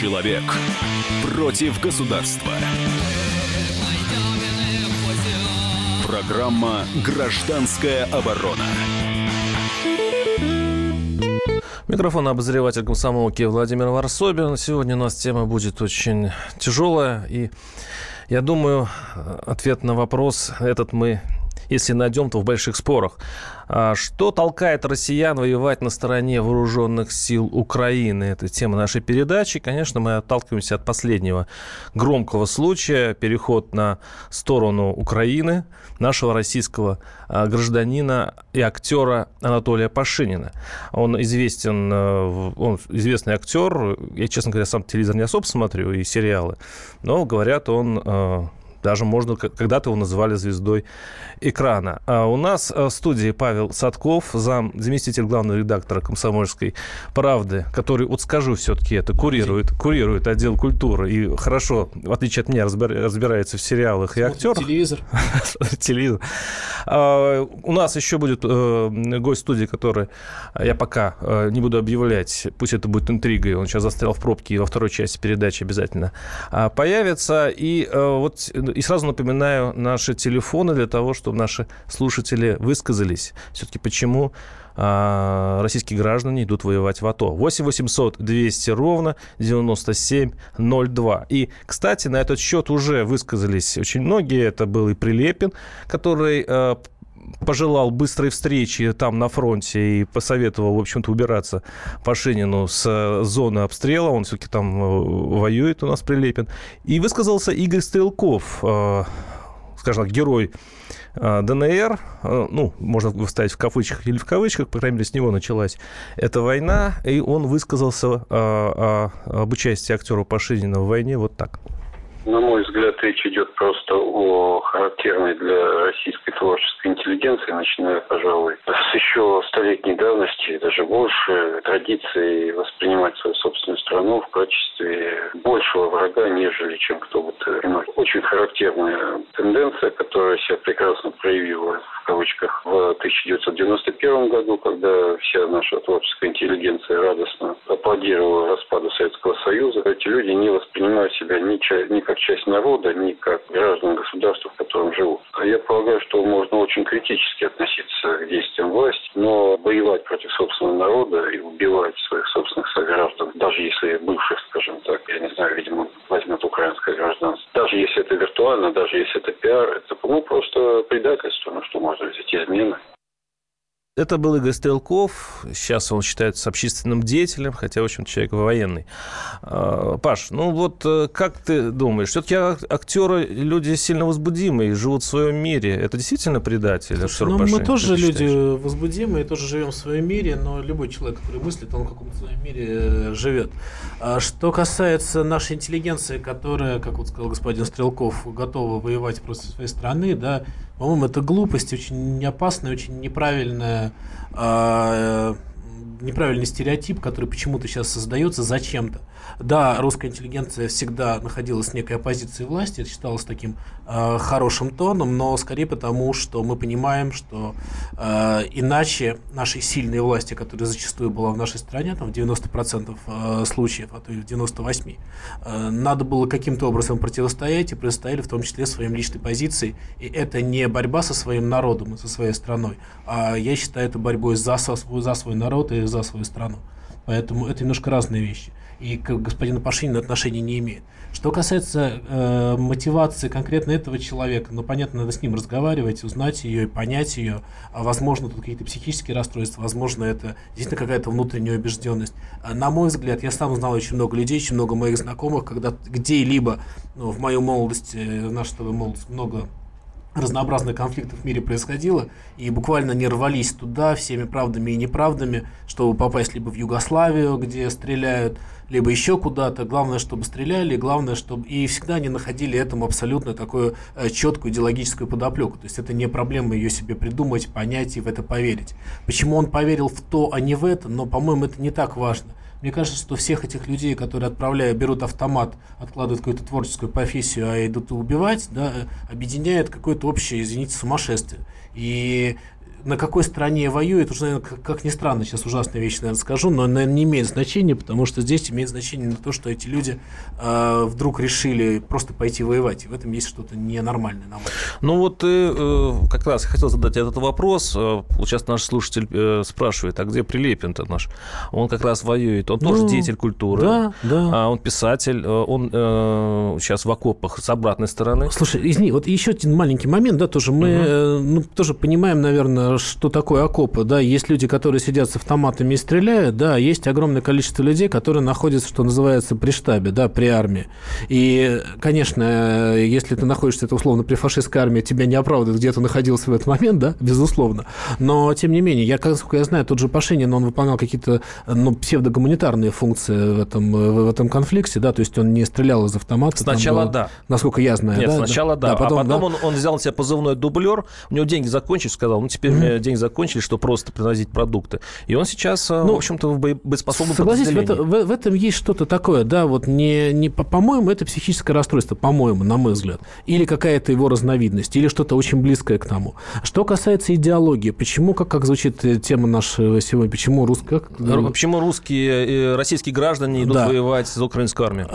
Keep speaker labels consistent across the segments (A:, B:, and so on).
A: Человек против государства. Программа «Гражданская оборона».
B: Микрофон обозреватель комсомолки Владимир Варсобин. Сегодня у нас тема будет очень тяжелая. И я думаю, ответ на вопрос этот мы если найдем, то в больших спорах. А что толкает россиян воевать на стороне вооруженных сил Украины? Это тема нашей передачи. Конечно, мы отталкиваемся от последнего громкого случая, переход на сторону Украины нашего российского а, гражданина и актера Анатолия Пашинина. Он известен, э, он известный актер. Я, честно говоря, сам телевизор не особо смотрю и сериалы, но говорят, он э, даже можно, когда-то его называли звездой экрана. А у нас э, в студии Павел Садков, зам, заместитель главного редактора «Комсомольской правды», который, вот скажу все-таки это, курирует, курирует отдел культуры и хорошо, в отличие от меня, разбирается в сериалах и актерах.
C: Телевизор.
B: Телевизор. А, у нас еще будет э, гость студии, который я пока э, не буду объявлять, пусть это будет интригой, он сейчас застрял в пробке и во второй части передачи обязательно а, появится. И вот и сразу напоминаю наши телефоны для того, чтобы наши слушатели высказались. Все-таки почему а, российские граждане идут воевать в АТО. 8 800 200 ровно 9702. И, кстати, на этот счет уже высказались очень многие. Это был и Прилепин, который а, пожелал быстрой встречи там на фронте и посоветовал, в общем-то, убираться Пашинину с зоны обстрела. Он все-таки там э, воюет у нас Прилепин. И высказался Игорь Стрелков, э, скажем так, герой э, ДНР, ну, можно вставить в кавычках или в кавычках, по крайней мере, с него началась эта война, и он высказался об участии актера Пашинина в войне вот так.
D: На мой взгляд, речь идет просто о характерной для российской творческой интеллигенции, начиная, пожалуй, с еще столетней давности, даже больше, традиции воспринимать свою собственную страну в качестве большего врага, нежели чем кто бы то иной. Очень характерная тенденция, которая себя прекрасно проявила кавычках в 1991 году, когда вся наша творческая интеллигенция радостно аплодировала распаду Советского Союза. Эти люди не воспринимают себя ни, ни как часть народа, ни как граждан государства, в котором живут. А я полагаю, что можно очень критически относиться к действиям власти, но воевать против собственного народа и убивать своих собственных сограждан, даже если бывших, скажем так, я не знаю, видимо, возьмет украинское гражданство, даже если это виртуально, даже если это пиар, это ну, просто предательство, ну что можно взять, измены.
B: Это был Игорь Стрелков. Сейчас он считается общественным деятелем, хотя, в общем человек военный. А, Паш, ну вот э, как ты думаешь, все-таки актеры люди сильно возбудимые, живут в своем мире. Это действительно предатель?
C: Слушай, ну, мы тоже люди возбудимые, тоже живем в своем мире, но любой человек, который мыслит, он в каком-то своем мире э, живет. А что касается нашей интеллигенции, которая, как вот сказал господин Стрелков, готова воевать против своей страны, да, по-моему, это глупость, очень опасная, очень неправильная а, неправильный стереотип, который почему-то сейчас создается зачем-то. Да, русская интеллигенция всегда находилась в некой оппозиции власти, это считалось таким э, хорошим тоном, но скорее потому, что мы понимаем, что э, иначе нашей сильной власти, которая зачастую была в нашей стране, там в 90% э, случаев, а то и в 98%, э, надо было каким-то образом противостоять и противостояли в том числе своим личной позицией. И это не борьба со своим народом и со своей страной, а я считаю это борьбой за, за свой народ и за свою страну. Поэтому это немножко разные вещи и к господину Пашинину отношения не имеет. Что касается э, мотивации конкретно этого человека, ну, понятно, надо с ним разговаривать, узнать ее и понять ее. А возможно, тут какие-то психические расстройства, возможно, это действительно какая-то внутренняя убежденность. А, на мой взгляд, я сам знал очень много людей, очень много моих знакомых, когда где-либо ну, в мою молодость, в нашу молодость много разнообразных конфликтов в мире происходило, и буквально не рвались туда всеми правдами и неправдами, чтобы попасть либо в Югославию, где стреляют, либо еще куда-то. Главное, чтобы стреляли, главное, чтобы... И всегда они находили этому абсолютно такую э, четкую идеологическую подоплеку. То есть это не проблема ее себе придумать, понять и в это поверить. Почему он поверил в то, а не в это, но, по-моему, это не так важно. Мне кажется, что всех этих людей, которые отправляют, берут автомат, откладывают какую-то творческую профессию, а идут убивать, да, объединяет какое-то общее, извините, сумасшествие. И на какой стороне воюет, уже, наверное, как, как ни странно, сейчас ужасная вещь, наверное, скажу, но, наверное, не имеет значения, потому что здесь имеет значение то, что эти люди э, вдруг решили просто пойти воевать. И в этом есть что-то ненормальное, на.
B: Ну вот э, как раз хотел задать этот вопрос. Э, сейчас наш слушатель э, спрашивает, а где Прилепин-то наш? Он как раз воюет, он ну, тоже деятель культуры.
C: Да, да.
B: А он писатель, э, он э, сейчас в окопах с обратной стороны.
C: Слушай, извини, вот еще один маленький момент, да, тоже мы угу. э, ну, тоже понимаем, наверное, что такое окопы, да, есть люди, которые сидят с автоматами и стреляют, да, есть огромное количество людей, которые находятся, что называется, при штабе, да, при армии. И, конечно, если ты находишься, это условно, при фашистской армии, тебя не оправдывают, где ты находился в этот момент, да, безусловно. Но, тем не менее, я, насколько я знаю, тот же Пашинин, он выполнял какие-то, ну, псевдогуманитарные функции в этом, в этом конфликте, да, то есть он не стрелял из автомата.
B: Сначала было, да.
C: Насколько я знаю,
B: Нет,
C: да.
B: сначала да, да. потом, а потом да. Он, он взял на себя позывной дублер, у него деньги закончились, сказал, ну, теперь mm-hmm. деньги закончились, что просто приносить продукты. И он сейчас, э, ну, в общем-то, в боеспособном
C: Согласитесь, в, это, в, в этом есть что-то такое, да, вот не, не по-моему, это психическое расстройство, по-моему, на мой взгляд. Или какая-то его разновидность, или что-то очень близкое к тому. Что касается идеологии, почему, как, как звучит э, тема наша сегодня, почему русская...
B: Почему русские, российские граждане идут да. воевать за украинскую армию?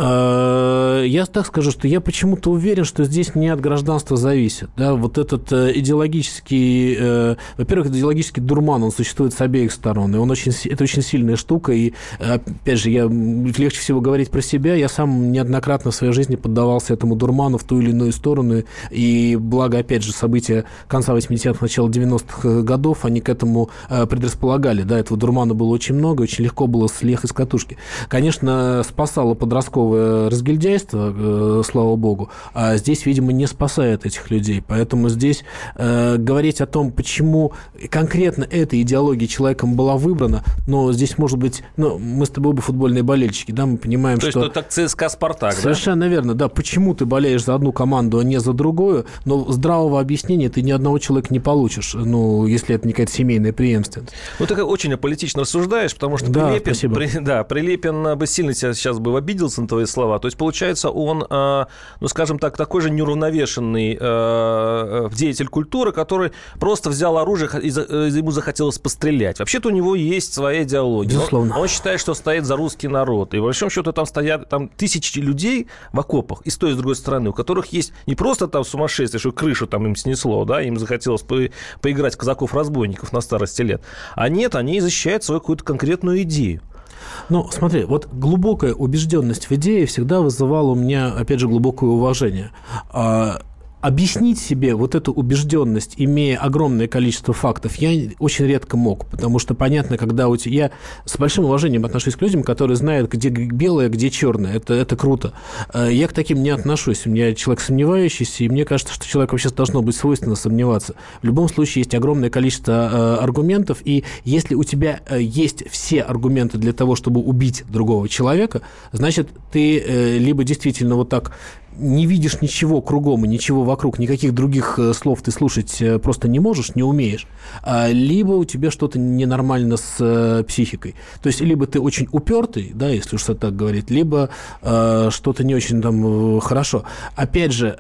C: Я так скажу, что я почему-то уверен, что здесь не от гражданства зависит. Да, вот этот идеологический, во-первых, идеологический дурман, он существует с обеих сторон, и он очень, это очень сильная штука, и, опять же, я, легче всего говорить про себя, я сам неоднократно в своей жизни поддавался этому дурману в ту или иную сторону, и благо, опять же, события конца 80-х, начала 90-х годов, они к этому э, предрасполагали, да, этого дурмана было очень много, очень легко было слех из катушки. Конечно, спасало подростковое разгильдяйство, э, слава богу, а здесь, видимо, не спасает этих людей, поэтому здесь э, говорить о том, почему конкретно эта идеология человеком была выбрана, но здесь может быть, ну, мы с тобой оба футбольные болельщики, да, мы понимаем,
B: То
C: что...
B: То есть, это ЦСКА «Спартак»,
C: Совершенно
B: да?
C: верно, да. Почему ты болеешь за одну команду, а не за другую, но здравого объяснения ты ни одного человека не получишь, ну, если это не какая-то семейная преемственность.
B: Ну, ты очень аполитично рассуждаешь, потому что да, Прилепин,
C: спасибо.
B: При, да, Прилепин бы сильно тебя сейчас бы обиделся на твои слова. То есть, получается, он, э, ну, скажем так, такой же неуравновешенный э, деятель культуры, который просто взял оружие и, и ему захотелось пострелять. Вообще-то у него есть своя идеология.
C: Безусловно.
B: Он, он считает, что стоит за русский народ. И, в большом счету, там стоят там, тысячи людей в окопах и с той, и с другой стороны, у которых есть не просто там сумасшествие, что крышу там им снесло, да, им захотелось по поиграть казаков-разбойников на старости лет. А нет, они защищают свою какую-то конкретную идею.
C: Ну, смотри, вот глубокая убежденность в идее всегда вызывала у меня, опять же, глубокое уважение. Объяснить себе вот эту убежденность, имея огромное количество фактов, я очень редко мог, потому что понятно, когда у тебя... Я с большим уважением отношусь к людям, которые знают, где белое, где черное. Это, это круто. Э, я к таким не отношусь. У меня человек сомневающийся, и мне кажется, что человеку вообще должно быть свойственно сомневаться. В любом случае есть огромное количество э, аргументов, и если у тебя э, есть все аргументы для того, чтобы убить другого человека, значит, ты либо действительно вот так не видишь ничего кругом и ничего вокруг, никаких других э, слов ты слушать э, просто не можешь, не умеешь, а, либо у тебя что-то ненормально с э, психикой. То есть, либо ты очень упертый, да, если уж так говорить, либо что-то не очень там хорошо. Опять же,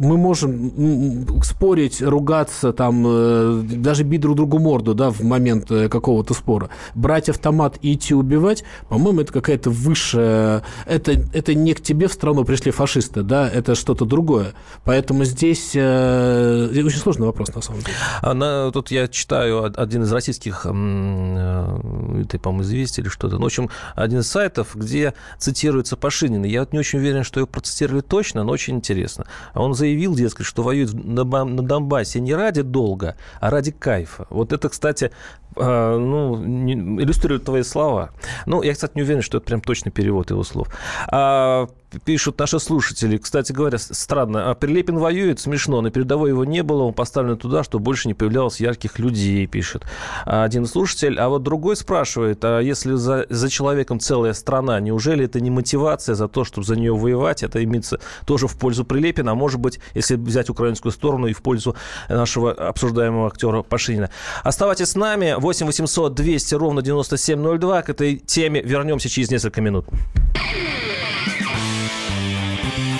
C: мы можем спорить, ругаться, там, э, даже бить друг другу морду, да, в момент э, какого-то спора. Брать автомат и идти убивать, по-моему, это какая-то высшая... Это, это не к тебе в страну пришли фашисты, да, это что-то другое. Поэтому здесь э, очень сложный вопрос, на самом деле.
B: А тут я читаю один из российских, э, это, по-моему, известий или что-то, ну, в общем, один из сайтов, где цитируется Пашинин. Я вот не очень уверен, что его процитировали точно, но очень интересно. Он заявил, заявил, дескать, что воюет на, на Донбассе не ради долга, а ради кайфа. Вот это, кстати, а, ну, иллюстрирует твои слова. Ну, я, кстати, не уверен, что это прям точный перевод его слов. А, пишут наши слушатели. Кстати говоря, странно. А Прилепин воюет, смешно. На передовой его не было. Он поставлен туда, чтобы больше не появлялось ярких людей, пишет один слушатель. А вот другой спрашивает, а если за, за человеком целая страна, неужели это не мотивация за то, чтобы за нее воевать? Это имеется тоже в пользу Прилепина, а может быть, если взять украинскую сторону и в пользу нашего обсуждаемого актера Пашинина. Оставайтесь с нами. 8 800 200 ровно 9702. К этой теме вернемся через несколько минут.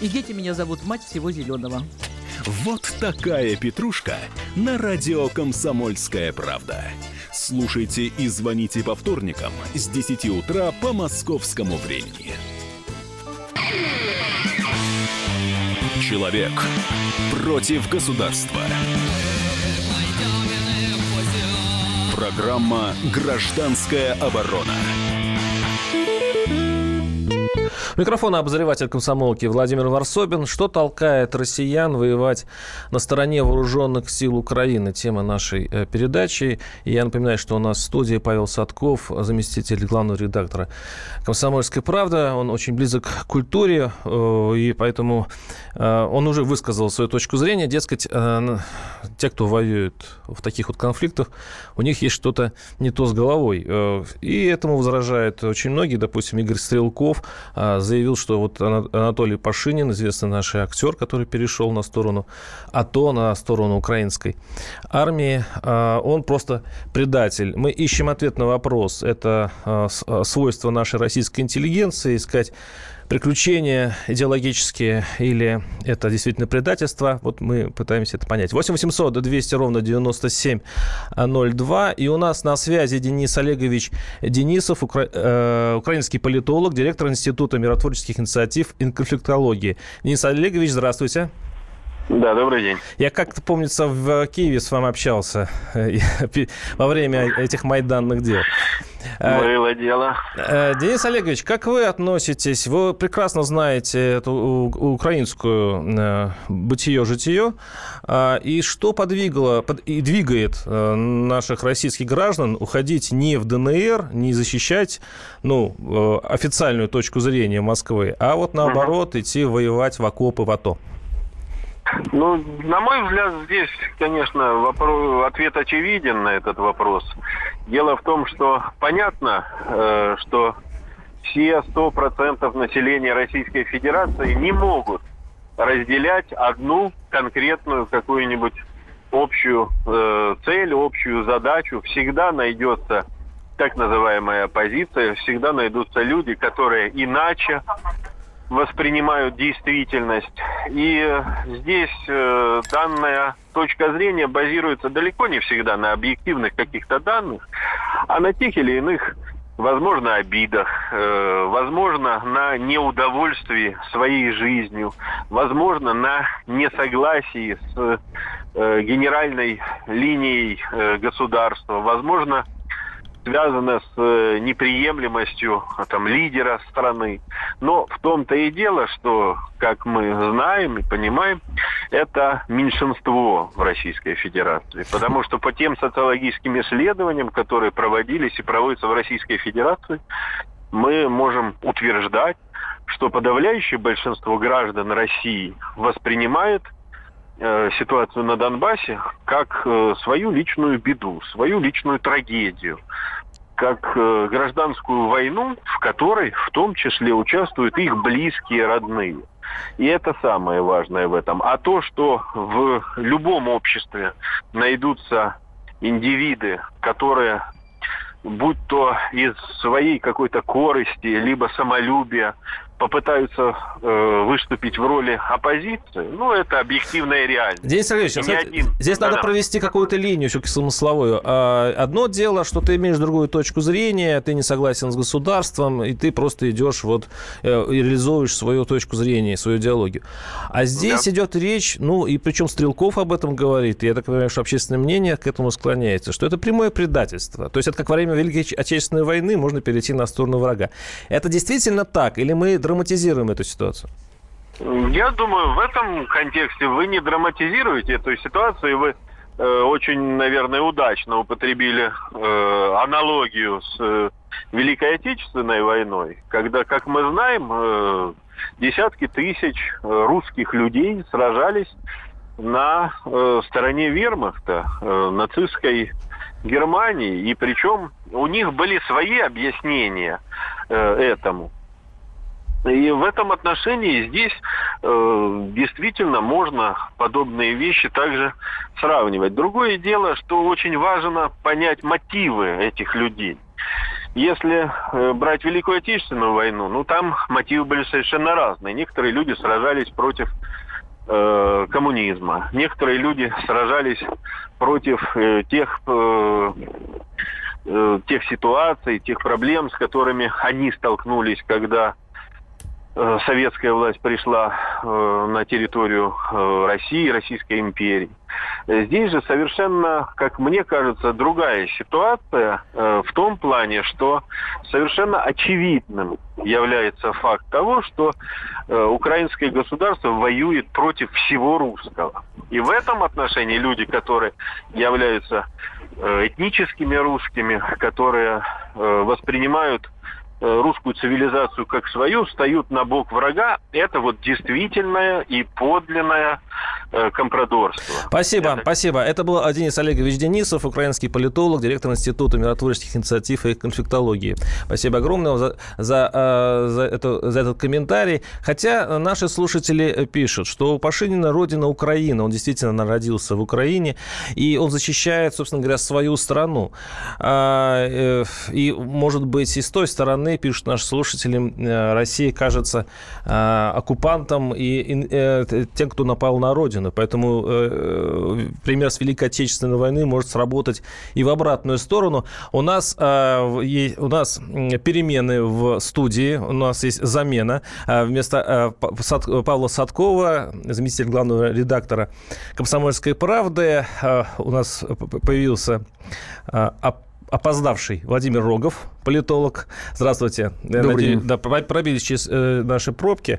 E: И дети меня зовут мать всего зеленого.
A: Вот такая петрушка на радио «Комсомольская правда». Слушайте и звоните по вторникам с 10 утра по московскому времени. Человек против государства. Программа «Гражданская оборона».
B: Микрофон обозреватель комсомолки Владимир Варсобин. Что толкает россиян воевать на стороне вооруженных сил Украины? Тема нашей э, передачи. И я напоминаю, что у нас в студии Павел Садков, заместитель главного редактора «Комсомольской правды». Он очень близок к культуре, э, и поэтому э, он уже высказал свою точку зрения. Дескать, те, кто воюет в таких вот конфликтах, у них есть что-то не то с головой. И этому возражают очень многие. Допустим, Игорь Стрелков заявил, что вот Анатолий Пашинин, известный наш актер, который перешел на сторону АТО, на сторону украинской армии, а, он просто предатель. Мы ищем ответ на вопрос. Это а, а, свойство нашей российской интеллигенции, искать приключения идеологические или это действительно предательство. Вот мы пытаемся это понять. 8 800 200 ровно 9702. И у нас на связи Денис Олегович Денисов, укра... э, украинский политолог, директор Института миротворческих инициатив и конфликтологии. Денис Олегович, здравствуйте.
F: Да, добрый день.
B: Я как-то, помнится, в Киеве с вами общался э, во время этих майданных дел.
F: Э, Было дело.
B: Э, Денис Олегович, как вы относитесь? Вы прекрасно знаете эту украинскую бытие-житие. И что подвигало и двигает наших российских граждан уходить не в ДНР, не защищать ну, официальную точку зрения Москвы, а вот наоборот идти воевать в окопы в АТО?
F: Ну, на мой взгляд, здесь, конечно, вопрос, ответ очевиден на этот вопрос. Дело в том, что понятно, э, что все 100% населения Российской Федерации не могут разделять одну конкретную какую-нибудь общую э, цель, общую задачу. Всегда найдется так называемая оппозиция, всегда найдутся люди, которые иначе воспринимают действительность. И здесь э, данная точка зрения базируется далеко не всегда на объективных каких-то данных, а на тех или иных, возможно, обидах, э, возможно, на неудовольствии своей жизнью, возможно, на несогласии с э, генеральной линией э, государства, возможно, связано с э, неприемлемостью а, там, лидера страны. Но в том-то и дело, что, как мы знаем и понимаем, это меньшинство в Российской Федерации. Потому что по тем социологическим исследованиям, которые проводились и проводятся в Российской Федерации, мы можем утверждать, что подавляющее большинство граждан России воспринимает э, ситуацию на Донбассе как э, свою личную беду, свою личную трагедию как э, гражданскую войну, в которой в том числе участвуют их близкие, родные. И это самое важное в этом. А то, что в любом обществе найдутся индивиды, которые будь то из своей какой-то корысти, либо самолюбия, попытаются э, выступить в роли оппозиции, ну, это объективная реальность.
B: Денис Сергеевич, кстати, один... здесь да, надо да. провести какую-то линию все-таки смысловую. А, одно дело, что ты имеешь другую точку зрения, ты не согласен с государством, и ты просто идешь вот э, и реализуешь свою точку зрения, свою идеологию. А здесь да. идет речь, ну, и причем Стрелков об этом говорит, и я так понимаю, что общественное мнение к этому склоняется, что это прямое предательство. То есть это как во время Великой Отечественной войны можно перейти на сторону врага. Это действительно так? Или мы драматизируем эту ситуацию?
F: Я думаю, в этом контексте вы не драматизируете эту ситуацию, и вы э, очень, наверное, удачно употребили э, аналогию с э, Великой Отечественной войной, когда, как мы знаем, э, десятки тысяч э, русских людей сражались на э, стороне вермахта, э, нацистской Германии, и причем у них были свои объяснения э, этому. И в этом отношении здесь э, действительно можно подобные вещи также сравнивать. Другое дело, что очень важно понять мотивы этих людей. Если э, брать Великую Отечественную войну, ну там мотивы были совершенно разные. Некоторые люди сражались против э, коммунизма, некоторые люди сражались против э, тех э, э, тех ситуаций, тех проблем, с которыми они столкнулись, когда советская власть пришла э, на территорию э, России, Российской империи. Здесь же совершенно, как мне кажется, другая ситуация в том плане, что совершенно очевидным является факт того, что украинское государство воюет против всего русского. И в этом отношении люди, которые являются этническими русскими, которые воспринимают Э, русскую цивилизацию как свою, встают на бок врага, это вот действительное и подлинное э, компрадорство.
B: Спасибо, это... спасибо. Это был Денис Олегович Денисов, украинский политолог, директор Института миротворческих инициатив и конфликтологии. Спасибо огромное за, за, э, за, это, за этот комментарий. Хотя наши слушатели пишут, что у Пашинина родина Украина, он действительно родился в Украине, и он защищает, собственно говоря, свою страну. А, и, может быть, и с той стороны стороны, пишут наши слушатели, э, Россия кажется э, оккупантом и э, тем, кто напал на родину. Поэтому пример с Великой Отечественной войны может сработать и в обратную сторону. У нас, у нас перемены в студии, у нас есть замена. Вместо Павла Садкова, заместитель главного редактора «Комсомольской правды», у нас появился опоздавший Владимир Рогов, политолог. Здравствуйте.
G: Добрый Надеюсь,
B: день. Да, пробились через э, наши пробки.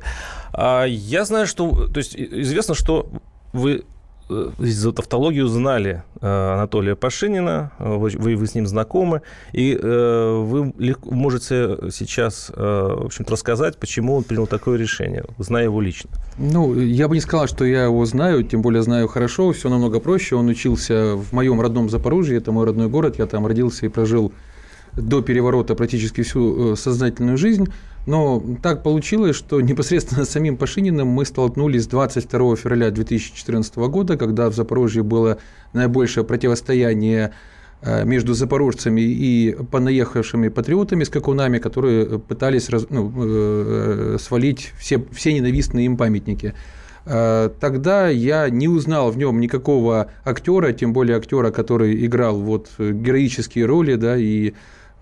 B: А, я знаю, что... То есть известно, что вы за тавтологию знали э, Анатолия Пашинина, вы, вы с ним знакомы, и э, вы можете сейчас, в общем-то, рассказать, почему он принял такое решение, зная его лично.
G: Ну, я бы не сказал, что я его знаю, тем более знаю хорошо, все намного проще. Он учился в моем родном Запорожье, это мой родной город, я там родился и прожил до переворота практически всю сознательную жизнь. Но так получилось, что непосредственно с самим Пашининым мы столкнулись 22 февраля 2014 года, когда в Запорожье было наибольшее противостояние э, между запорожцами и понаехавшими патриотами с какунами, которые пытались раз, ну, э, свалить все, все ненавистные им памятники. Э, тогда я не узнал в нем никакого актера, тем более актера, который играл вот героические роли, да, и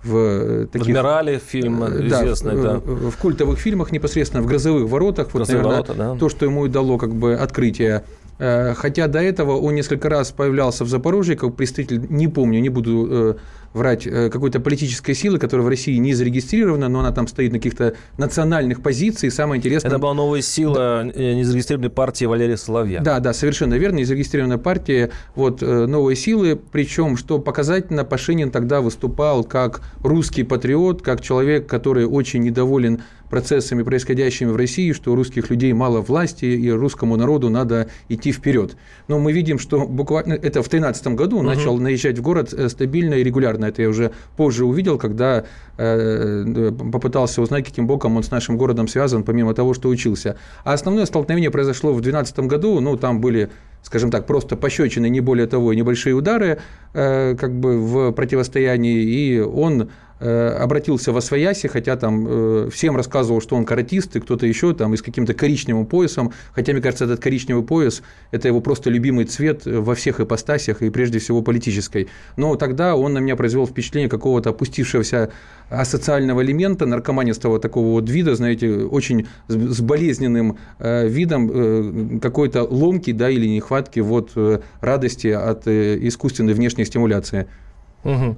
G: в
B: э, таких... Адмирале фильм э, да, известный,
G: да. В, в культовых фильмах непосредственно в «Грозовых воротах».
B: «Грозовые вот, наверное, ворота», да.
G: То, что ему дало как бы открытие Э, хотя до этого он несколько раз появлялся в Запорожье как представитель, не помню, не буду врать, э, какой-то политической силы, которая в России не зарегистрирована, но она там стоит на каких-то национальных позициях. Самое интересное...
B: Это была новая сила да. незарегистрированной партии Валерия Соловья.
G: Да, да, совершенно верно. Незарегистрированная партия вот, новой силы. Причем, что показательно, Пашинин тогда выступал как русский патриот, как человек, который очень недоволен процессами, происходящими в России, что у русских людей мало власти, и русскому народу надо идти вперед. Но мы видим, что буквально это в 2013 году угу. начал наезжать в город э, стабильно и регулярно. Это я уже позже увидел, когда э, попытался узнать, каким боком он с нашим городом связан, помимо того, что учился. А основное столкновение произошло в 2012 году. Ну, там были скажем так, просто пощечины, не более того, и небольшие удары э, как бы в противостоянии, и он Э, обратился в Освояси, хотя там э, всем рассказывал, что он каратист, и кто-то еще там и с каким-то коричневым поясом, хотя, мне кажется, этот коричневый пояс – это его просто любимый цвет во всех ипостасях и прежде всего политической. Но тогда он на меня произвел впечатление какого-то опустившегося асоциального элемента, наркоманистого такого вот вида, знаете, очень с болезненным э, видом какой-то ломки да, или нехватки вот радости от искусственной внешней стимуляции.
B: Угу.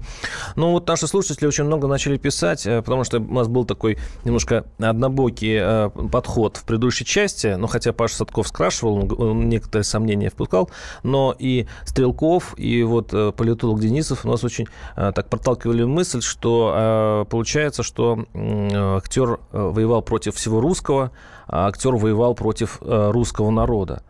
B: Ну вот наши слушатели очень много начали писать, э, потому что у нас был такой немножко однобокий э, подход в предыдущей части, ну хотя Паша Садков скрашивал, он некоторые сомнения впускал, но и Стрелков, и вот э, политолог Денисов у нас очень так проталкивали мысль, что получается, что актер воевал против всего русского, а актер воевал против русского народа.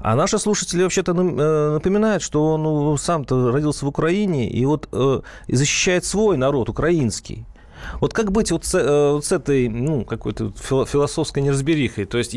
B: А наши слушатели вообще-то э, напоминают, что он ну, сам-то родился в Украине и вот э, защищает свой народ, украинский. Вот как быть вот с, э, вот с этой, ну, какой-то философской неразберихой? То есть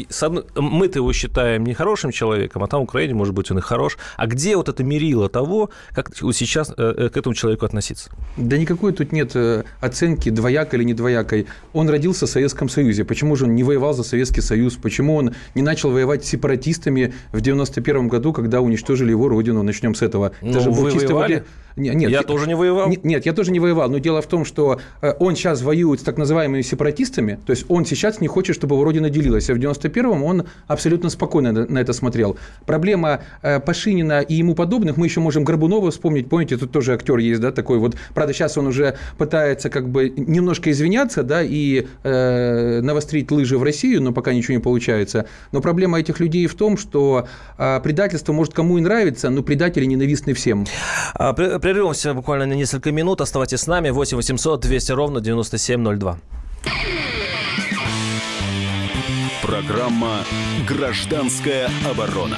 B: мы-то его считаем нехорошим человеком, а там в Украине, может быть, он и хорош. А где вот это мерило того, как сейчас э, э, к этому человеку относиться?
G: Да никакой тут нет оценки двоякой или не двоякой. Он родился в Советском Союзе. Почему же он не воевал за Советский Союз? Почему он не начал воевать с сепаратистами в 91 году, когда уничтожили его родину? Начнем с этого.
B: Ну, это же был чисто воевали?
G: Нет, нет,
B: я, я тоже не воевал.
G: Нет, я тоже не воевал. Но дело в том, что э, он сейчас воюет с так называемыми сепаратистами. То есть он сейчас не хочет, чтобы его родина делилась. А в 91-м он абсолютно спокойно на это смотрел. Проблема э, Пашинина и ему подобных, мы еще можем Горбунова вспомнить. Помните, тут тоже актер есть, да, такой вот. Правда, сейчас он уже пытается как бы немножко извиняться, да, и э, навострить лыжи в Россию, но пока ничего не получается. Но проблема этих людей в том, что э, предательство может кому и нравится, но предатели ненавистны всем.
B: Прервемся буквально на несколько минут. Оставайтесь с нами. 8 800 200 ровно 9702.
A: Программа «Гражданская оборона».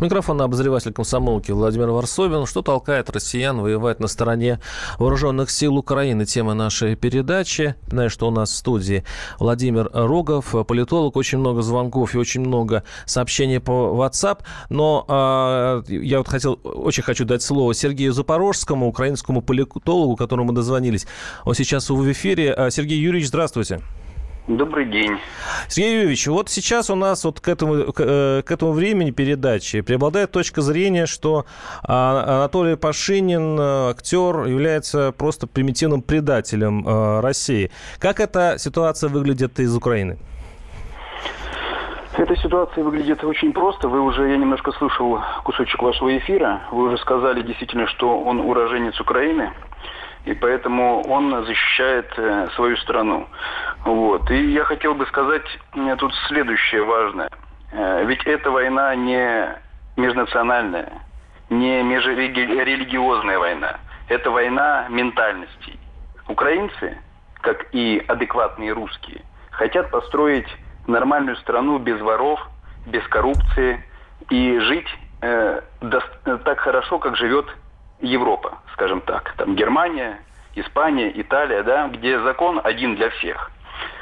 B: Микрофон обозреватель комсомолки Владимир Варсобин. Что толкает россиян воевать на стороне вооруженных сил Украины? Тема нашей передачи. Знаю, что у нас в студии Владимир Рогов, политолог. Очень много звонков и очень много сообщений по WhatsApp. Но э, я вот хотел, очень хочу дать слово Сергею Запорожскому, украинскому политологу, которому мы дозвонились. Он сейчас в эфире. А, Сергей Юрьевич, здравствуйте.
H: Добрый день.
B: Сергей Юрьевич, вот сейчас у нас вот к этому, к, э, к этому времени передачи преобладает точка зрения, что а, Анатолий Пашинин, э, актер, является просто примитивным предателем э, России. Как эта ситуация выглядит из Украины?
H: Эта ситуация выглядит очень просто. Вы уже, я немножко слушал кусочек вашего эфира. Вы уже сказали действительно, что он уроженец Украины и поэтому он защищает свою страну. Вот. И я хотел бы сказать э, тут следующее важное. Э, ведь эта война не межнациональная, не межрелигиозная война. Это война ментальностей. Украинцы, как и адекватные русские, хотят построить нормальную страну без воров, без коррупции и жить э, так хорошо, как живет Европа, скажем так, там Германия, Испания, Италия, да, где закон один для всех.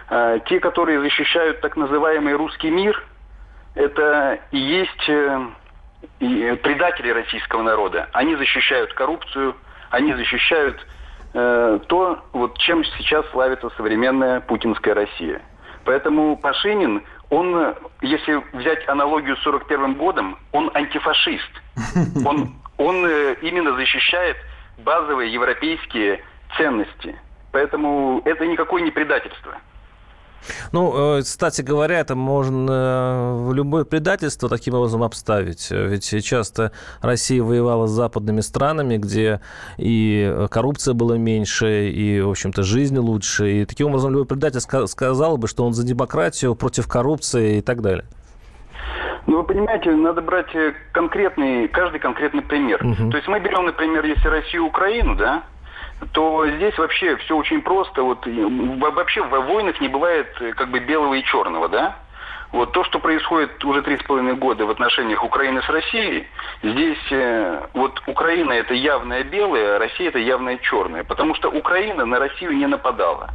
H: А, те, которые защищают так называемый русский мир, это и есть э, предатели российского народа. Они защищают коррупцию, они защищают э, то, вот чем сейчас славится современная путинская Россия. Поэтому Пашинин, он, если взять аналогию с 41 годом, он антифашист. Он он э, именно защищает базовые европейские ценности. Поэтому это никакое не предательство.
B: Ну, э, кстати говоря, это можно в любое предательство таким образом обставить. Ведь часто Россия воевала с западными странами, где и коррупция была меньше, и, в общем-то, жизнь лучше. И таким образом любой предатель сказал бы, что он за демократию, против коррупции и так далее.
H: Ну, вы понимаете, надо брать э, конкретный, каждый конкретный пример. Угу. То есть мы берем, например, если Россию и Украину, да, то здесь вообще все очень просто. Вот вообще в войнах не бывает э, как бы белого и черного, да? Вот то, что происходит уже три с половиной года в отношениях Украины с Россией, здесь э, вот Украина это явное белое, а Россия это явное черное, потому что Украина на Россию не нападала.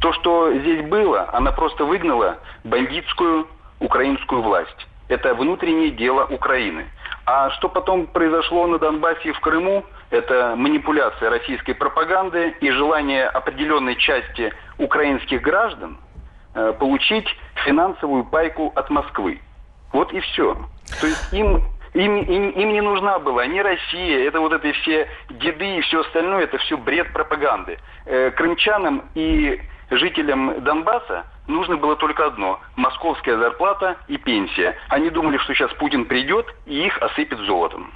H: То, что здесь было, она просто выгнала бандитскую украинскую власть. Это внутреннее дело Украины. А что потом произошло на Донбассе и в Крыму, это манипуляция российской пропаганды и желание определенной части украинских граждан э, получить финансовую пайку от Москвы. Вот и все. То есть им им, им, им не нужна была ни Россия, это вот эти все деды и все остальное, это все бред пропаганды. Э, крымчанам и жителям Донбасса нужно было только одно – московская зарплата и пенсия. Они думали, что сейчас Путин придет и их осыпет золотом.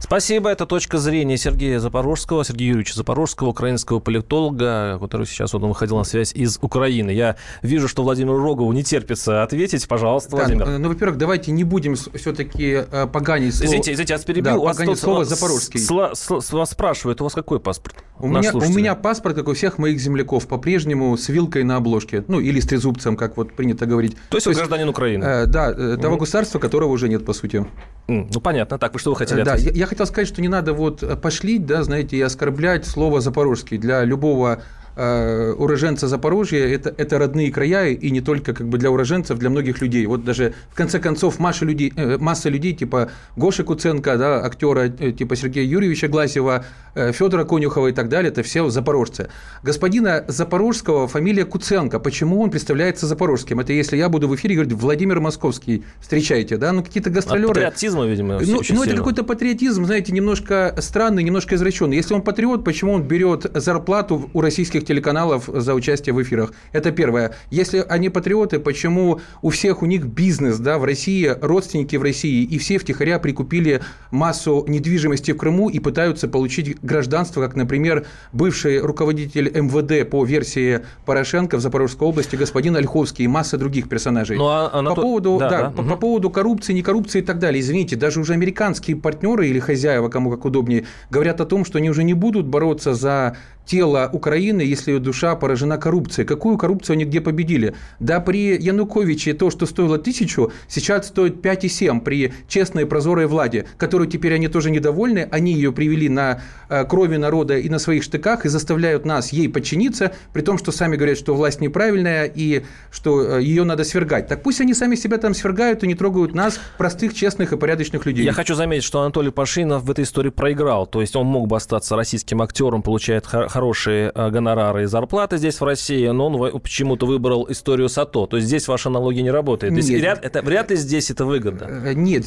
B: Спасибо. Это точка зрения Сергея Запорожского, Сергея Юрьевича Запорожского, украинского политолога, который сейчас вот он выходил на связь из Украины. Я вижу, что Владимиру Рогову не терпится ответить. Пожалуйста, Владимир.
G: Да, ну, во-первых, давайте не будем все-таки э, поганить слово...
B: Извините, извините, я вас перебил.
G: Да,
B: вас
G: поганить слово «запорожский».
B: С, с, с, вас спрашивают, у вас какой паспорт?
G: У меня, у меня паспорт, как у всех моих земляков, по-прежнему с вилкой на обложке. Ну, или с трезубцем, как вот принято говорить.
B: То есть вы гражданин Украины?
G: Э, да, э, того угу. государства, которого уже нет, по сути.
B: Mm, ну, понятно. Так, вы что вы хотели
G: Да, я, я хотел сказать, что не надо вот пошлить, да, знаете, и оскорблять слово «запорожский». Для любого э, уроженца Запорожья это, это родные края, и не только как бы для уроженцев, для многих людей. Вот даже в конце концов масса людей, э, масса людей типа Гоши Куценко, да, актера э, типа Сергея Юрьевича Гласева, э, Федора Конюхова и так далее, это все запорожцы. Господина Запорожского фамилия Куценко. Почему он представляется запорожским? Это если я буду в эфире говорить Владимир Московский, встречайте, да, ну какие-то гастролеры. От
B: патриотизма, видимо,
G: Ну, ну это какой-то патриотизм, знаете, немножко странный, немножко извращенный. Если он патриот, почему он берет зарплату у российских телеканалов за участие в эфирах. Это первое. Если они патриоты, почему у всех у них бизнес да, в России, родственники в России, и все втихаря прикупили массу недвижимости в Крыму и пытаются получить гражданство, как, например, бывший руководитель МВД по версии Порошенко в Запорожской области, господин Ольховский и масса других персонажей. Ну, а, а по, поводу, да, да, да. По, угу. по поводу коррупции, не коррупции и так далее. Извините, даже уже американские партнеры или хозяева, кому как удобнее, говорят о том, что они уже не будут бороться за тело Украины, если ее душа поражена коррупцией. Какую коррупцию они где победили? Да при Януковиче то, что стоило тысячу, сейчас стоит 5,7 при честной прозорой владе, которую теперь они тоже недовольны. Они ее привели на э, крови народа и на своих штыках и заставляют нас ей подчиниться, при том, что сами говорят, что власть неправильная и что э, ее надо свергать. Так пусть они сами себя там свергают и не трогают нас, простых, честных и порядочных людей.
B: Я хочу заметить, что Анатолий Пашинов в этой истории проиграл. То есть он мог бы остаться российским актером, получает хорошие э, гонорары и зарплаты здесь, в России, но он почему-то выбрал историю САТО. То есть здесь ваша аналогия не работает. То есть вряд, это, вряд ли здесь это выгодно.
G: Э, нет.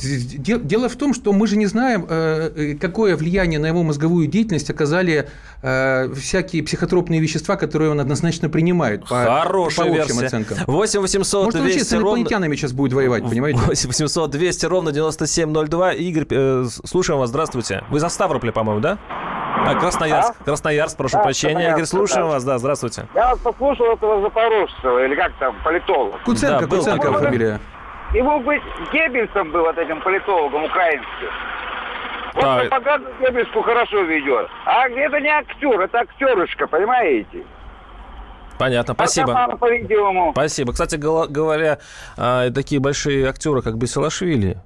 G: Дело в том, что мы же не знаем, э, какое влияние на его мозговую деятельность оказали всякие психотропные вещества, которые он однозначно принимает
B: по, Хорошая по
G: версия. оценкам.
B: 8 800 Может, 200
G: с инопланетянами сейчас будет воевать, понимаете?
B: 8 800 200 ровно 9702. Игорь, слушаем вас, здравствуйте. Вы за Ставрополя, по-моему, да? А, Красноярск. А? Красноярск, прошу да, прощения. Красноярск, Игорь, слушаем да. вас. Да, здравствуйте.
I: Я вас послушал этого Запорожцева, или как там, политолога.
G: Куценко, да, Куценко был, фамилия.
I: Ему быть Геббельсом был вот этим политологом украинским. Вот да. пропаганду Геббельску хорошо ведет. А это не актер, это актерушка, понимаете?
B: Понятно, спасибо. Спасибо. Кстати говоря, а, такие большие актеры, как Бесилашвили,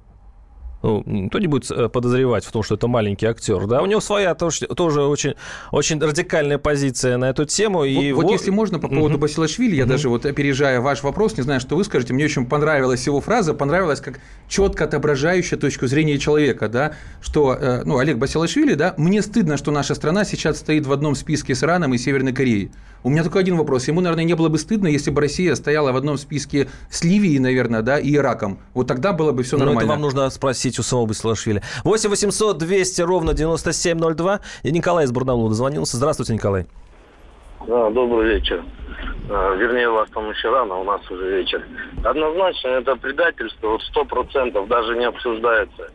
B: ну, никто не будет э, подозревать в том, что это маленький актер, да, у него своя тоже, тоже очень, очень радикальная позиция на эту тему.
G: И вот, вот если можно, по поводу uh-huh. Басилашвили, я uh-huh. даже вот опережая ваш вопрос, не знаю, что вы скажете, мне очень понравилась его фраза, понравилась как четко отображающая точку зрения человека, да, что, э, ну, Олег Басилашвили, да, мне стыдно, что наша страна сейчас стоит в одном списке с Ираном и Северной Кореей. У меня только один вопрос. Ему, наверное, не было бы стыдно, если бы Россия стояла в одном списке с Ливией, наверное, да, и Ираком. Вот тогда было бы все нормально.
B: Но это вам нужно спросить у самого Басилашвили. 8 800 200 ровно 9702. И Николай из Барнаула дозвонился. Здравствуйте, Николай.
J: Да, добрый вечер. А, вернее, у вас там еще рано, у нас уже вечер. Однозначно, это предательство, вот сто процентов даже не обсуждается.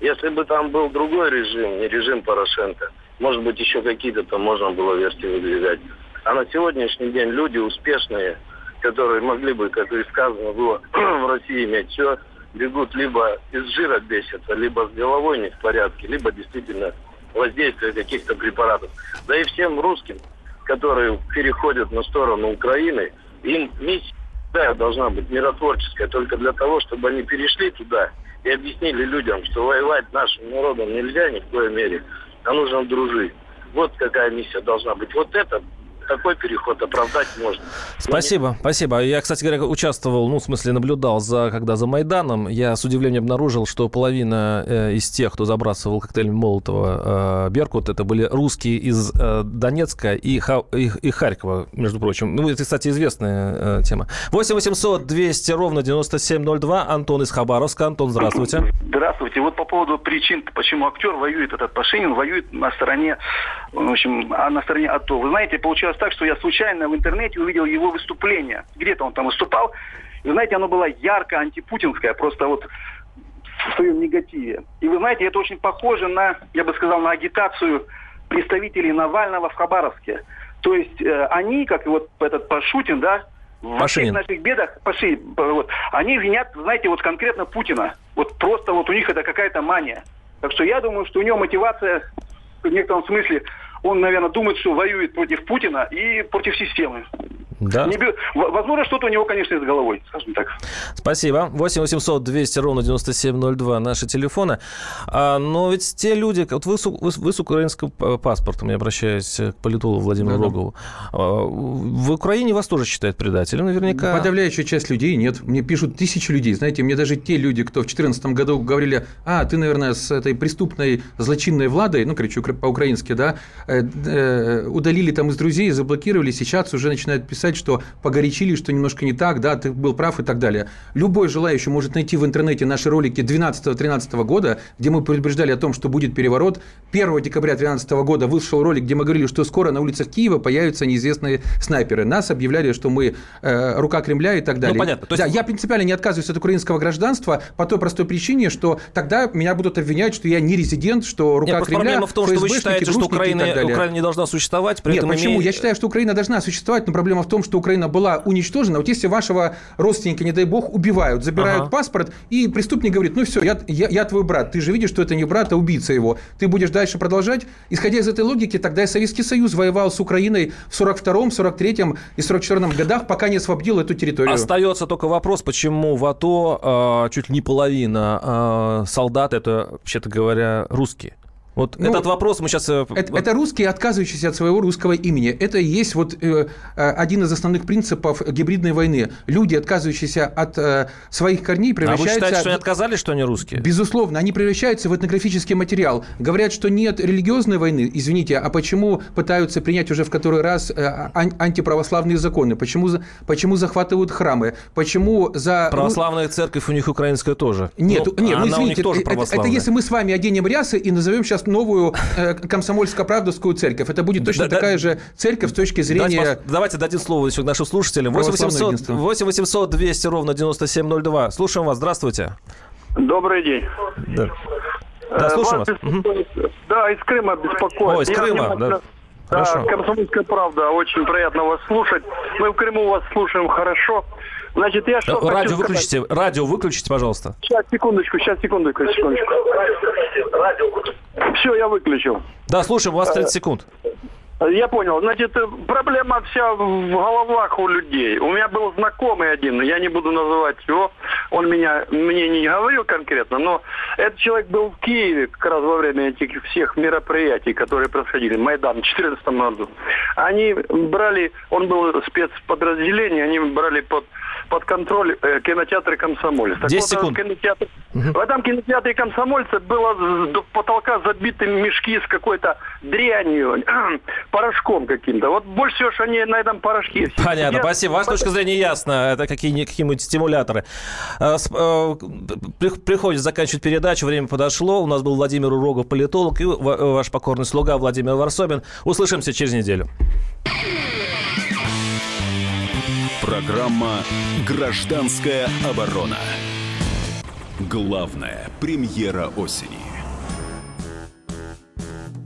J: Если бы там был другой режим, не режим Порошенко, может быть, еще какие-то там можно было версии выдвигать. А на сегодняшний день люди успешные, которые могли бы, как и сказано было, в России иметь все, бегут либо из жира бесятся, либо с головой не в порядке, либо действительно воздействие каких-то препаратов. Да и всем русским, которые переходят на сторону Украины, им миссия должна быть миротворческая, только для того, чтобы они перешли туда и объяснили людям, что воевать нашим народом нельзя ни в коей мере, а нужно дружить. Вот какая миссия должна быть. Вот это такой переход оправдать можно.
B: Спасибо,
J: Но
B: спасибо. Я, кстати говоря, участвовал, ну, в смысле, наблюдал за, когда за Майданом. Я с удивлением обнаружил, что половина э, из тех, кто забрасывал коктейль Молотова э, Беркут, это были русские из э, Донецка и, Ха, и, и Харькова, между прочим. Ну, это, кстати, известная э, тема. 8 800 200 ровно 9702. Антон из Хабаровска. Антон, здравствуйте.
K: Здравствуйте. Вот по поводу причин, почему актер воюет, этот Пашинин воюет на стороне, в общем, а на стороне АТО. Вы знаете, получилось так, что я случайно в интернете увидел его выступление. Где-то он там выступал. И, знаете, оно было ярко антипутинское, просто вот в своем негативе. И вы знаете, это очень похоже на, я бы сказал, на агитацию представителей Навального в Хабаровске. То есть э, они, как и вот этот Пашутин, да, во всех наших бедах, Паши, вот, они винят, знаете, вот конкретно Путина. Вот просто вот у них это какая-то мания. Так что я думаю, что у него мотивация в некотором смысле, он, наверное, думает, что воюет против Путина и против системы.
B: Да.
K: Не, возможно, что-то у него, конечно, с головой, скажем так.
B: Спасибо. 8 800 200 ровно 9702 наши телефоны. А, но ведь те люди, вот вы, вы, вы с украинским паспортом, я обращаюсь к политологу Владимиру да, Рогову, а, в Украине вас тоже считают предателем, наверняка.
G: Подавляющая часть людей нет. Мне пишут тысячи людей. Знаете, мне даже те люди, кто в 2014 году говорили, а, ты, наверное, с этой преступной, злочинной Владой, ну, короче, по-украински, да, э, э, удалили там из друзей, заблокировали, сейчас уже начинают писать сказать, что погорячили, что немножко не так, да, ты был прав и так далее. Любой желающий может найти в интернете наши ролики 12-13 года, где мы предупреждали о том, что будет переворот. 1 декабря 2013 года вышел ролик, где мы говорили, что скоро на улицах Киева появятся неизвестные снайперы. Нас объявляли, что мы э, рука Кремля и так далее.
B: Ну, понятно. То есть...
G: Да, я принципиально не отказываюсь от украинского гражданства по той простой причине, что тогда меня будут обвинять, что я не резидент, что рука
B: Нет,
G: Кремля,
B: проблема в том, что вы считаете, что Украина, Украина не должна существовать.
G: При Нет, почему? Имея... Я считаю, что Украина должна существовать, но проблема в том, что Украина была уничтожена, вот если вашего родственника, не дай бог, убивают, забирают ага. паспорт, и преступник говорит, ну все, я, я, я твой брат, ты же видишь, что это не брат, а убийца его, ты будешь дальше продолжать. Исходя из этой логики, тогда и Советский Союз воевал с Украиной в 42-м, 43-м и 44-м годах, пока не освободил эту территорию.
B: Остается только вопрос, почему в АТО э, чуть ли не половина э, солдат, это, вообще-то говоря, русские. Вот ну, этот вопрос мы сейчас... Э,
G: это, это русские, отказывающиеся от своего русского имени. Это и есть вот э, э, один из основных принципов гибридной войны. Люди, отказывающиеся от э, своих корней, превращаются... А вы
B: считаете, что они отказались, что они русские?
G: Безусловно. Они превращаются в этнографический материал. Говорят, что нет религиозной войны. Извините, а почему пытаются принять уже в который раз э, антиправославные законы? Почему, почему захватывают храмы? Почему за...
B: Православная церковь у них украинская тоже.
G: Нет, ну, нет, ну извините, тоже это, это если мы с вами оденем рясы и назовем сейчас новую э, комсомольско-правдовскую церковь. Это будет точно да, такая да, же церковь с точки зрения...
B: Давайте, давайте дадим слово еще нашим слушателям. 8 800, 8 800 200 ровно 9702. Слушаем вас. Здравствуйте.
L: Добрый день.
B: Да, да слушаем вас.
L: Да, из Крыма беспокоит.
B: О, из Крыма, да.
L: Да, хорошо. «Комсомольская правда». Очень приятно вас слушать. Мы в Крыму вас слушаем хорошо. Значит, я что
B: Радио выключите, сказать? радио выключите, пожалуйста.
L: Сейчас, секундочку, сейчас, секундочку, секундочку. Все, я выключил.
B: Да, слушаем, у вас 30 секунд.
L: Я понял. Значит, проблема вся в головах у людей. У меня был знакомый один, я не буду называть его, он меня, мне не говорил конкретно, но этот человек был в Киеве как раз во время этих всех мероприятий, которые происходили, Майдан в 2014 году. Они брали, он был спецподразделение, они брали под под контроль э, кинотеатра «Комсомолец».
B: Так 10 вот, секунд.
L: Кинотеатр, угу. В этом кинотеатре «Комсомольца» было до потолка забиты мешки с какой-то дрянью, порошком каким-то. Вот больше всего, что они на этом порошке.
B: Понятно, сидят. спасибо. Ваша точка зрения ясна. Это какие, какие-нибудь стимуляторы. Э, э, приходится заканчивать передачу. Время подошло. У нас был Владимир Урогов, политолог, и ваш покорный слуга Владимир Варсобин. Услышимся через неделю.
A: Программа «Гражданская оборона». Главная премьера осени.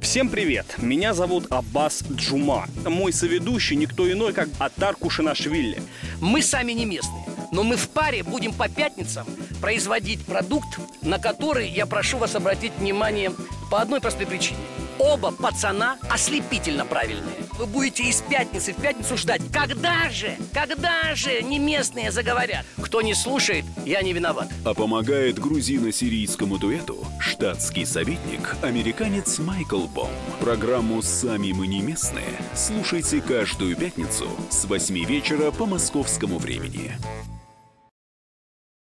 M: Всем привет! Меня зовут Аббас Джума. Мой соведущий никто иной, как Атар Кушинашвили.
N: Мы сами не местные, но мы в паре будем по пятницам производить продукт, на который я прошу вас обратить внимание по одной простой причине. Оба пацана ослепительно правильные – вы будете из пятницы в пятницу ждать. Когда же, когда же не местные заговорят? Кто не слушает, я не виноват.
A: А помогает грузино-сирийскому дуэту штатский советник, американец Майкл Бом. Программу «Сами мы не местные» слушайте каждую пятницу с 8 вечера по московскому времени.